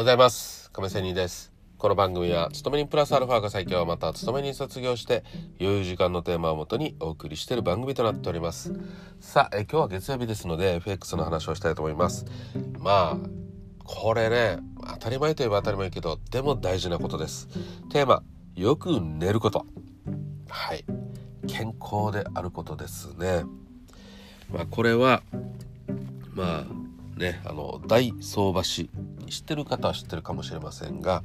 ございます。亀仙人です。この番組は勤め人プラスアルファが最強。また勤め人卒業して余裕時間のテーマをもとにお送りしている番組となっております。さあえ今日は月曜日ですので FX の話をしたいと思います。まあこれね当たり前といえば当たり前けどでも大事なことです。テーマよく寝ること。はい。健康であることですね。まあこれはまあねあの大相場師知ってる方は知ってるかもしれませんが、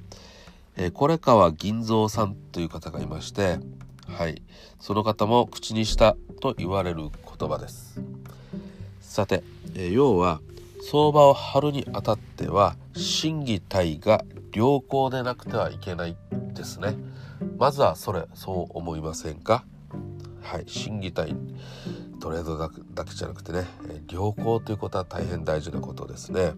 えー、これ川銀蔵さんという方がいましてはいその方も口にしたと言われる言葉です。さて、えー、要は相場を張るにあたっては心技体が良好でなくてはいけないですね。まずはそれそう思いませんか？はい心技体トレードだけじゃなくてね良好ということは大変大事なことですね、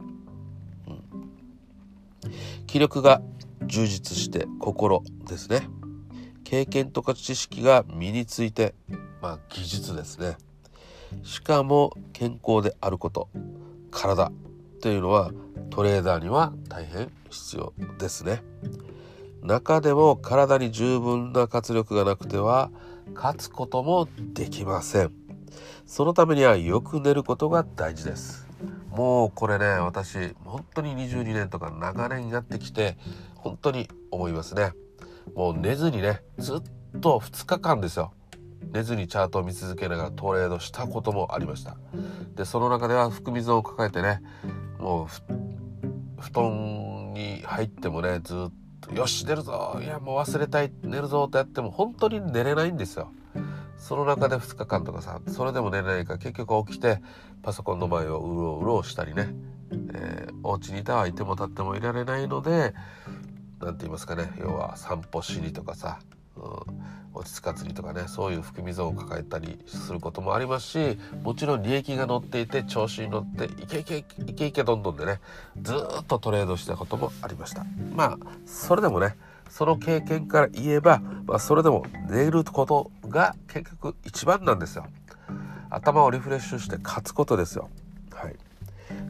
気力が充実して心ですね。経験とか知識が身についてまあ技術ですね。しかも健康であること体というのはトレーダーには大変必要ですね。中でも体に十分な活力がなくては勝つこともできません。そのためにはよく寝ることが大事です。もうこれね私本当に22年とか長年やってきて本当に思いますね。もう寝ずにねずっと2日間ですよ。寝ずにチャートを見続けながらトレードしたこともありました。でその中では含み損を抱えてねもう布団に入ってもねずっと「よし寝るぞいやもう忘れたい寝るぞ」ってやっても本当に寝れないんですよ。その中で2日間とかさそれでも寝れないから結局起きてパソコンの前をうろうろしたりね、えー、お家にいたはいても立ってもいられないので何て言いますかね。要は散歩しにとかさ、うん、落ち着かずにとかね。そういう含み損を抱えたりすることもありますしもちろん利益が乗っていて調子に乗っていけいけいけいけどんどんでねずっとトレードしたこともありました。まあそれでもねその経験から言えば、まあ、それでも寝ることが結局一番なんですよ。頭をリフレッシュして勝つことですよ。はい。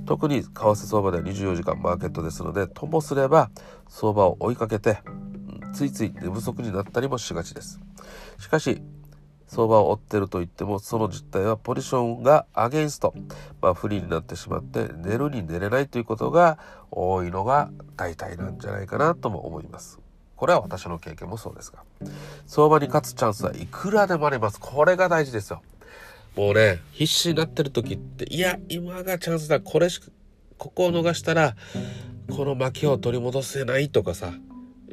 特に為替相場では24時間マーケットですのでともすれば相場を追いかけてついつい寝不足になったりもしがちです。しかし相場を追ってると言ってもその実態はポジションがアゲンスト、まあ、不利になってしまって寝るに寝れないということが多いのが大体なんじゃないかなとも思います。これは私の経験もそうですが相場に勝つチャンスはいくらでもあります。これが大事ですよ。もうね必死になってる時っていや今がチャンスだ。これしかここを逃したらこの負けを取り戻せないとかさ。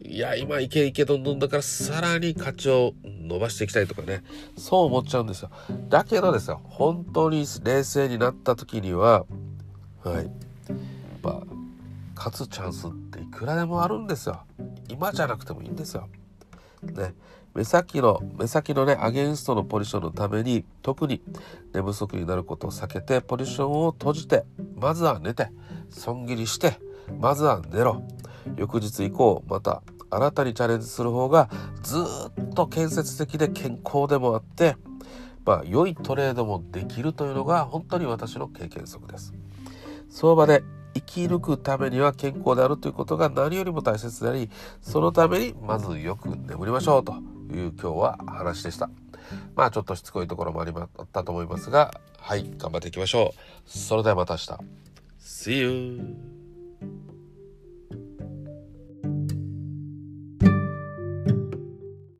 いや今いけいけどんどんだからさらに価値を伸ばしていきたいとかね。そう思っちゃうんですよ。だけどですよ本当に冷静になった時にははい。やっぱ勝つチャンスっていくらでもあるんですよ。今じゃなくてもいいんですよ。ね、目先の目先のねアゲンストのポジションのために特に寝不足になることを避けてポジションを閉じてまずは寝て損切りしてまずは寝ろ翌日以降また新たにチャレンジする方がずっと建設的で健康でもあってまあ良いトレードもできるというのが本当に私の経験則です。相場で生き抜くためには健康であるということが何よりも大切でありそのためにまずよく眠りましょうという今日は話でした。まあちょっとしつこいところもありまったと思いますがはい頑張っていきましょう。それではまた明日。See you!